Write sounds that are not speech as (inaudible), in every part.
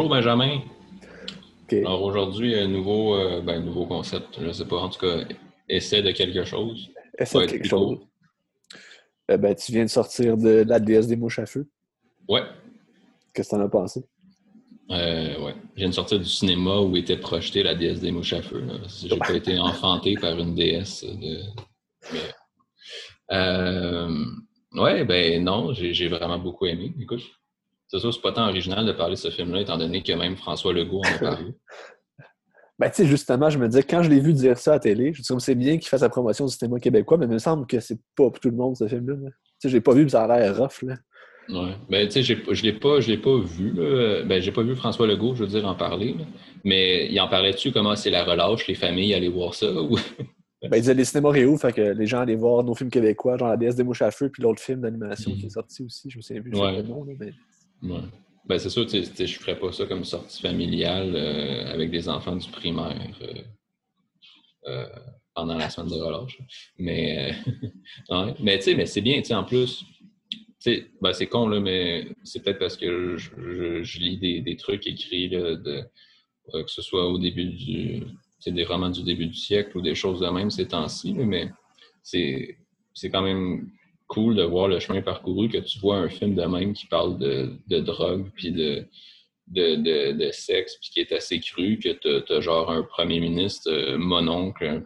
Bonjour Benjamin. Alors aujourd'hui, un nouveau, euh, ben, nouveau concept, je ne sais pas, en tout cas, essai de quelque chose. Essai de quelque chose. Euh, ben, tu viens de sortir de la déesse des mouches à feu. Ouais. Qu'est-ce que tu en as pensé? Euh, ouais. Je viens de sortir du cinéma où était projetée la déesse des mouches à feu. J'ai pas été (laughs) enfanté par une déesse. De... Euh, ouais, ben non, j'ai vraiment beaucoup aimé. Écoute, c'est sûr, c'est pas tant original de parler de ce film-là, étant donné que même François Legault en a parlé. (laughs) ben, tu sais, justement, je me disais, quand je l'ai vu dire ça à la télé, je me suis c'est bien qu'il fasse la promotion du cinéma québécois, mais il me semble que c'est pas pour tout le monde, ce film-là. Tu sais, j'ai pas vu, mais ça a l'air rough, là. Ouais. Ben, tu sais, je l'ai pas, je l'ai pas vu, là. Ben, j'ai pas vu François Legault, je veux dire, en parler, Mais il en parlait dessus, comment c'est la relâche, les familles allaient voir ça, ou... (laughs) Ben, il disait les cinémas réo, fait que les gens allaient voir nos films québécois, genre La déesse des mouches à feu, puis l'autre film d'animation qui est sorti aussi, je me souviens plus ouais. le nom, mais... Ben, c'est sûr, je ne ferais pas ça comme sortie familiale euh, avec des enfants du primaire euh, euh, pendant la semaine de relâche. Mais, (laughs) ouais. mais mais c'est bien, en plus, ben, c'est con, là, mais c'est peut-être parce que je, je, lis des, des, trucs écrits, de, que ce soit au début du, des romans du début du siècle ou des choses de même ces temps-ci, mais c'est quand même cool de voir le chemin parcouru, que tu vois un film de même qui parle de, de drogue, puis de, de, de, sexe, puis qui est assez cru, que tu as, genre un premier ministre euh, mononcle,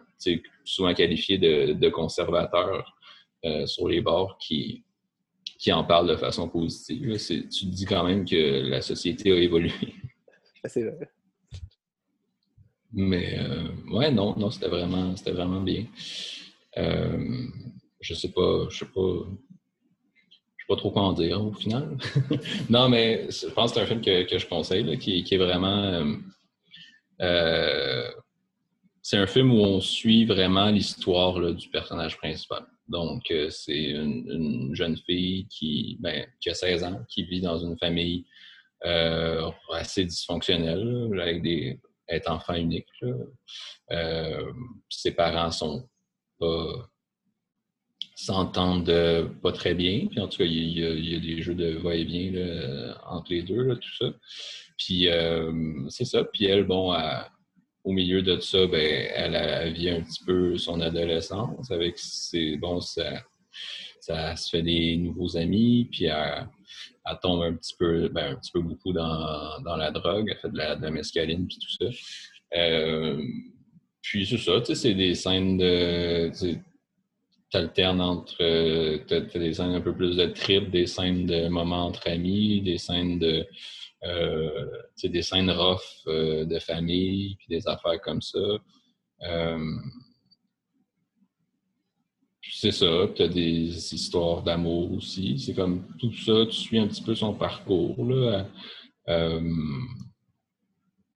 souvent qualifié de, de conservateur euh, sur les bords, qui, qui en parle de façon positive. Tu te dis quand même que la société a évolué. (laughs) C'est vrai. Mais euh, ouais, non, non, c'était vraiment, vraiment bien. Je sais pas, je sais pas, je sais pas trop quoi en dire au final. (laughs) non, mais je pense que c'est un film que, je conseille, qui, est vraiment. Euh, euh, c'est un film où on suit vraiment l'histoire du personnage principal. Donc, euh, c'est une, jeune fille qui, ben, qui a 16 ans, qui vit dans une famille assez dysfonctionnelle, avec des être enfant unique. ses parents sont pas s'entendent pas très bien. Puis en tout cas, il y a, des jeux de va-et-vient entre les deux, tout ça. Puis euh, c'est ça. Puis elle, bon, au milieu de ça, ben, elle, vit un petit peu son adolescence avec. Bon, ça, ça se fait des nouveaux amis, puis elle, tombe un petit peu, ben, un petit peu beaucoup dans, la drogue, elle fait de la, de mescaline, puis tout ça. Euh, puis c'est ça, tu sais, c'est des scènes de alternes entre. Euh, des scènes un peu plus de trip, des scènes de moments entre amis, des scènes de. Euh, des scènes rough euh, de famille, puis des affaires comme ça. c'est ça, tu as des histoires d'amour aussi. C'est comme tout ça, tu suis un petit peu son parcours. Là,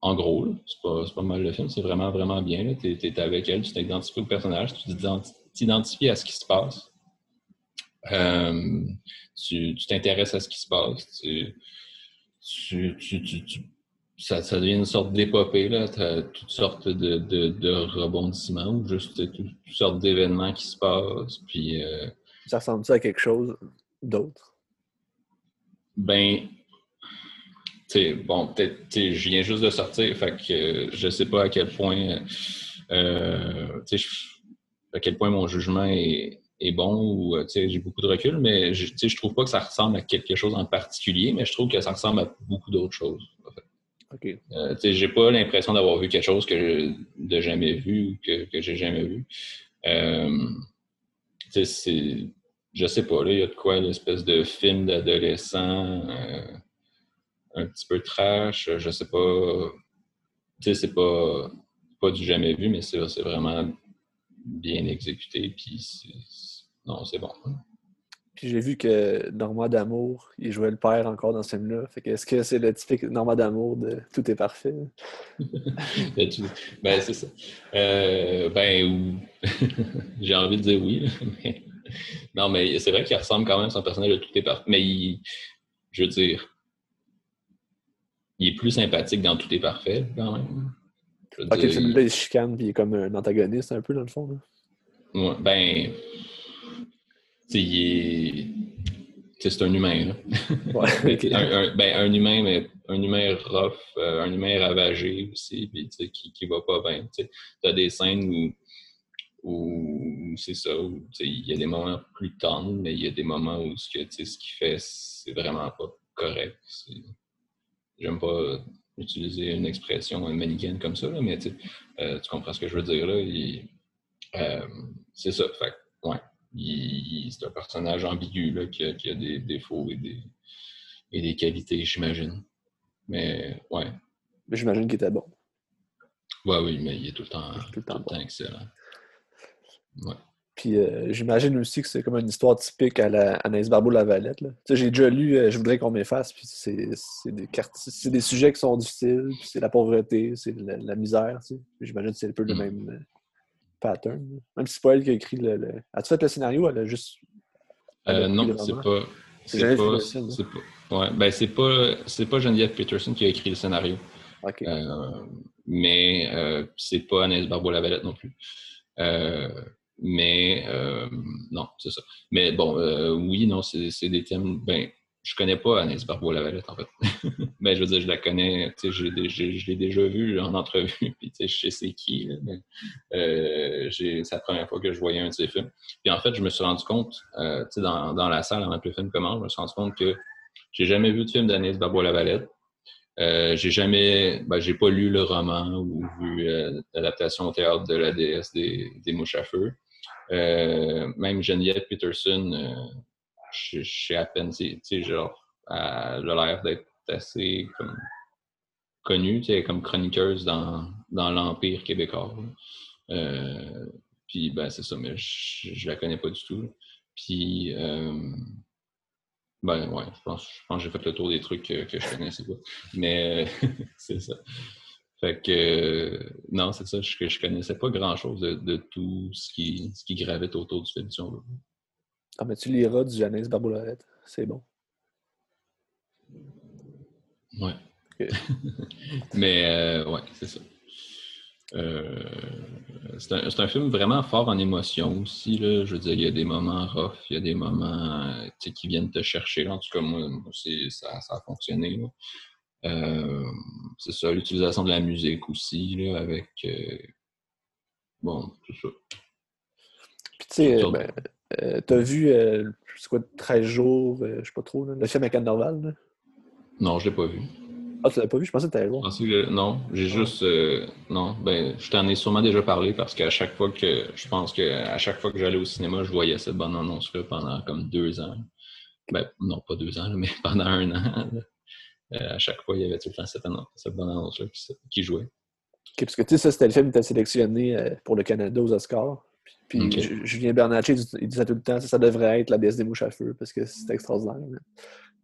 en gros, c'est pas, pas, mal le film, c'est vraiment, vraiment bien. Tu es, avec elle, tu t'identifies au personnage, tu t'identifies à ce qui se passe. Euh, tu t'intéresses à ce qui se passe. Tu, ça, ça, devient une sorte d'épopée. Tu as toutes sortes de, de, rebondissements ou juste toutes sortes d'événements qui se passent. Puis, euh, ça ressemble ça à quelque chose d'autre? Ben, bon, peut-être, je viens juste de sortir, fait que euh, je sais pas à quel point, euh, à quel point mon jugement est, bon ou euh, j'ai beaucoup de recul, mais je, je trouve pas que ça ressemble à quelque chose en particulier, mais je trouve que ça ressemble à beaucoup d'autres choses. En fait. j'ai pas l'impression d'avoir vu quelque chose que je, de jamais vu ou que, que j'ai jamais vu. c'est, je sais pas, là, il y a de quoi l'espèce de film d'adolescent un petit peu trash, je sais pas. Tu sais, c'est pas, pas du jamais vu, mais c'est vraiment bien exécuté. Puis non, c'est bon. Puis j'ai vu que Normand d'Amour, il jouait le père encore dans ce film-là. Fait que est-ce que c'est le typique Normand d'Amour de Tout est parfait? (laughs) ben, c'est ça. Euh, ben, (laughs) j'ai envie de dire oui. (laughs) Non, mais c'est vrai qu'il ressemble quand même à son personnage de Tout est parfait. Mais il... je veux dire, il est plus sympathique dans Tout est parfait, quand même. Ok, dire, celui-là, il chicane, puis il est comme un antagoniste, un peu, dans le fond. Là. Ouais, ben. il est. c'est un humain. Là. Ouais, (laughs) un, un- ben, un humain, mais un humain rough, euh, un humain ravagé aussi, puis tu sais, qui, qui va pas bien. Tu as des scènes où, où c'est ça, où tu il y a des moments plus tendres, mais il y a des moments où ce que, tu sais, ce qu'il fait, c'est vraiment pas correct. C'est- J'aime pas utiliser une expression manichéenne comme ça, là, mais euh, tu comprends ce que je veux dire là. euh, c'est ça. Fait ouais, c'est un personnage ambigu là, qui, a, qui a des défauts et des, et des qualités, j'imagine. Mais ouais, Mais J'imagine qu'il était bon. ouais, oui, mais il est tout le temps, Tout le temps bon. excellent. Ouais. Puis euh, j'imagine aussi que c'est comme une histoire typique à la Anaïs Barbeau-Lavalette. j'ai déjà lu euh, Je voudrais qu'on m'efface, puis c'est des, quartiers- des sujets qui sont difficiles, puis c'est la pauvreté, c'est la, la misère. J'imagine que c'est un peu le Mm. même euh, pattern. là. Même si c'est pas elle qui a écrit le. le- As-tu fait le scénario? Elle a juste. elle a non, c'est pas. C'est pas. Pas. Ouais, ben c'est pas. C'est pas Geneviève Peterson qui a écrit le scénario. Mais c'est pas Anaïs Barbeau-Lavalette non plus. Euh, mais euh, non, c'est ça. Mais bon, euh, oui, non, c'est des thèmes. Ben, je connais pas Anaïs Barbeau-Lavalette en fait. (laughs) ben, je veux dire, je la connais, je l'ai déjà vue en entrevue, (laughs) puis tu sais, je sais c'est qui. euh, c'est la première fois que je voyais un de ses films. Puis en fait, je me suis rendu compte, tu dans, dans la salle avant que le film commence, je me suis rendu compte que j'ai jamais vu de film d'Anaïs Barbeau-Lavalette. Euh, j'ai jamais, ben, j'ai pas lu le roman ou vu euh, l'adaptation au théâtre de la déesse des, des mouches à feu. Euh, même Geneviève Peterson, euh, je sais à peine, tu sais, genre, elle a l'air d'être assez connue, tu sais, comme chroniqueuse dans, dans l'Empire québécois. Euh, puis, ben, c'est ça, mais je, la connais pas du tout. Puis, ben, ouais, je pense, que j'ai fait le tour des trucs que, que je connaissais pas. Mais, (laughs) c'est ça. Fait que, euh, non, c'est ça, je, je connaissais pas grand-chose de, de tout ce qui, ce qui gravite autour du film, si on veut. Ah, mais tu liras du Anaïs Barbeau-Lavalette. C'est bon. Ouais. (laughs) Mais euh, ouais, c'est ça. Euh, c'est un, film vraiment fort en émotion aussi. Là. Je veux dire, il y a des moments rough, il y a des moments qui viennent te chercher. En tout cas, moi, moi, ça, ça a fonctionné. là. Euh, c'est ça, l'utilisation de la musique aussi, là, avec. euh, bon, c'est ça. Puis tu sais, Surtout- ben, euh, t'as vu, euh, c'est quoi, 13 jours, euh, je sais pas trop, là, le film Norval? là? Non, je l'ai pas vu. Ah, tu l'as pas vu? Je pensais que t'allais voir. que- non, j'ai juste. euh, non, ben, je t'en ai sûrement déjà parlé parce qu'à chaque fois que. Je pense qu'à chaque fois que j'allais au cinéma, je voyais cette bonne annonce-là pendant comme deux ans. Ben, non, pas deux ans, mais (laughs) pendant un an. Euh, à chaque fois, il y avait tout le temps cette, annonce- cette bonne annonce-là qui, qui jouait. Ok, parce que tu sais, ça, c'était le film qui était sélectionné euh, pour le Canada aux Oscars. Puis Ok. Ju- Julien Bernatchez, il disait tout le temps, ça, ça devrait être la déesse des mouches à feu, parce que c'est extraordinaire. mais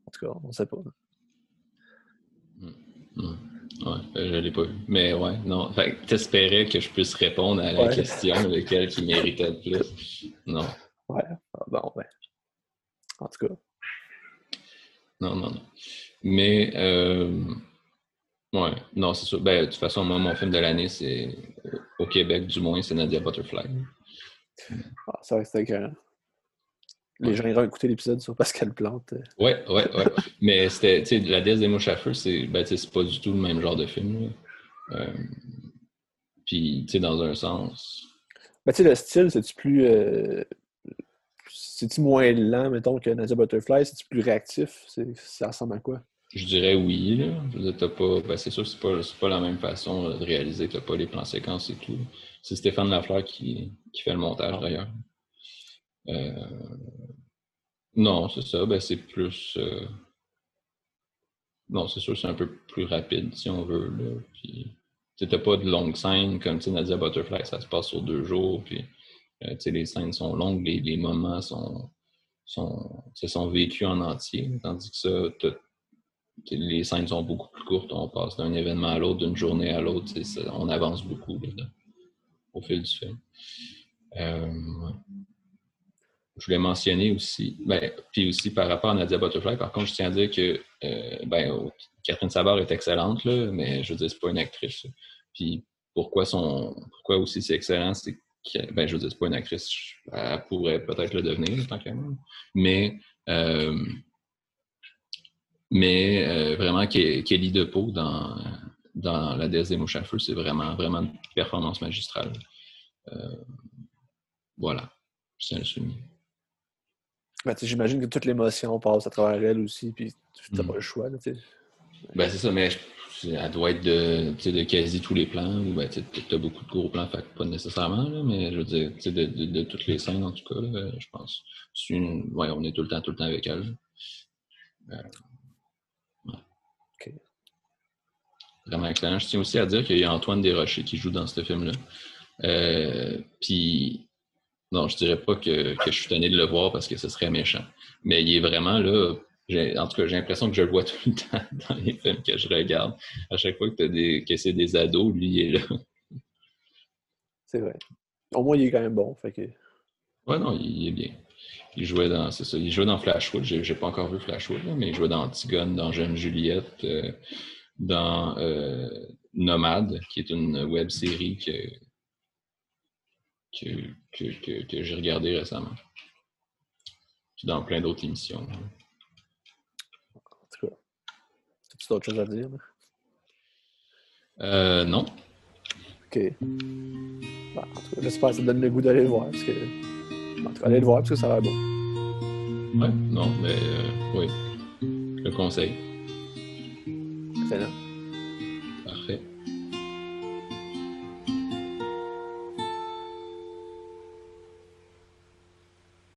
En tout cas, on sait pas. Ouais, ouais euh, je l'ai pas vu. Mais ouais, non. Fait que t'espérais que je puisse répondre à la Ouais. question lequel qui méritait le plus. Non, Ouais. Ah, bon, ben. En tout cas. non, non, non. Mais, euh, ouais, non, c'est sûr. Ben, de toute façon, moi, mon film de l'année, c'est, euh, au Québec, du moins, c'est Nadia Butterfly. Ah, c'est vrai que c'était écœurant. Les Ouais. gens iront écouter l'épisode sur Pascal Plante. Ouais, ouais, ouais. Mais c'était, tu sais, La déesse des mouches à feu, c'est, ben, c'est pas du tout le même genre de film. Euh, puis, tu sais, dans un sens, Ben, tu sais, le style, c'est-tu plus. euh, C'est-tu moins lent, mettons, que Nadia Butterfly? C'est-tu plus réactif? Ça ressemble à quoi? Je dirais oui. Là. Je veux dire, t'as pas, ben c'est sûr que c'est pas, pas la même façon euh, de réaliser. Tu pas les plans séquences et tout. C'est Stéphane Lafleur qui, qui fait le montage d'ailleurs. Euh, non, c'est ça. Ben, c'est plus. euh, Non, c'est sûr, c'est un peu plus rapide si on veut. Là. Puis, tu n'as pas de longues scènes comme Nadia Butterfly, ça se passe sur deux jours. Puis, euh, les scènes sont longues, les, les moments sont, sont, sont vécus en entier. Tandis que ça, les scènes sont beaucoup plus courtes. On passe d'un événement à l'autre, d'une journée à l'autre. On avance beaucoup au fil du film. Euh. Je voulais mentionner aussi, ben, puis aussi par rapport à Nadia Butterfly, par contre, je tiens à dire que euh, ben, Catherine Savard est excellente, mais je veux dire, c'est pas une actrice. Puis pourquoi, son, pourquoi aussi c'est excellent, c'est ben, je veux dire, c'est pas une actrice, elle pourrait peut-être le devenir, tant qu'à Mais, euh, mais euh, vraiment, Kelly DePau dans, dans La déesse des mouches à feu, c'est vraiment, vraiment une performance magistrale. Euh, voilà, c'est un soumis. Ben, J'imagine que toute l'émotion passe à travers elle aussi, puis tu n'as mm. pas le choix. Là, ben, c'est ça, mais elle doit être de, de quasi tous les plans, ou ben, tu as beaucoup de gros plans, fait pas nécessairement, là, mais je veux dire, de, de, de, toutes les scènes, en tout cas, là, je pense. Une, ouais, on est tout le temps, tout le temps avec elle. Euh, ouais. Vraiment excellent. Je tiens aussi à dire qu'il y a Antoine Desrochers qui joue dans ce film-là. Euh, puis, non, je dirais pas que, que je suis tanné de le voir parce que ce serait méchant. Mais il est vraiment là en tout cas, j'ai l'impression que je le vois (laughs) tout le temps dans les films que je regarde. À chaque fois que, as des, que c'est des ados, lui, il est là. C'est vrai. Au moins, il est quand même bon. Fait que... Ouais, non, il, est bien. Il jouait dans, c'est ça, il jouait dans Flashwood. J'ai, j'ai pas encore vu Flashwood, mais il jouait dans Antigone, dans Jeune Juliette, euh, dans euh, Nomade, qui est une web série que, que, que, que j'ai regardée récemment. Puis dans plein d'autres émissions. Tu as autre chose à dire? Euh, non. OK. Bah, en tout cas, j'espère que ça donne le goût d'aller le voir. Parce que... En tout cas, aller le voir parce que ça va bon. Ouais, non, mais euh, oui. Je le conseille. Excellent.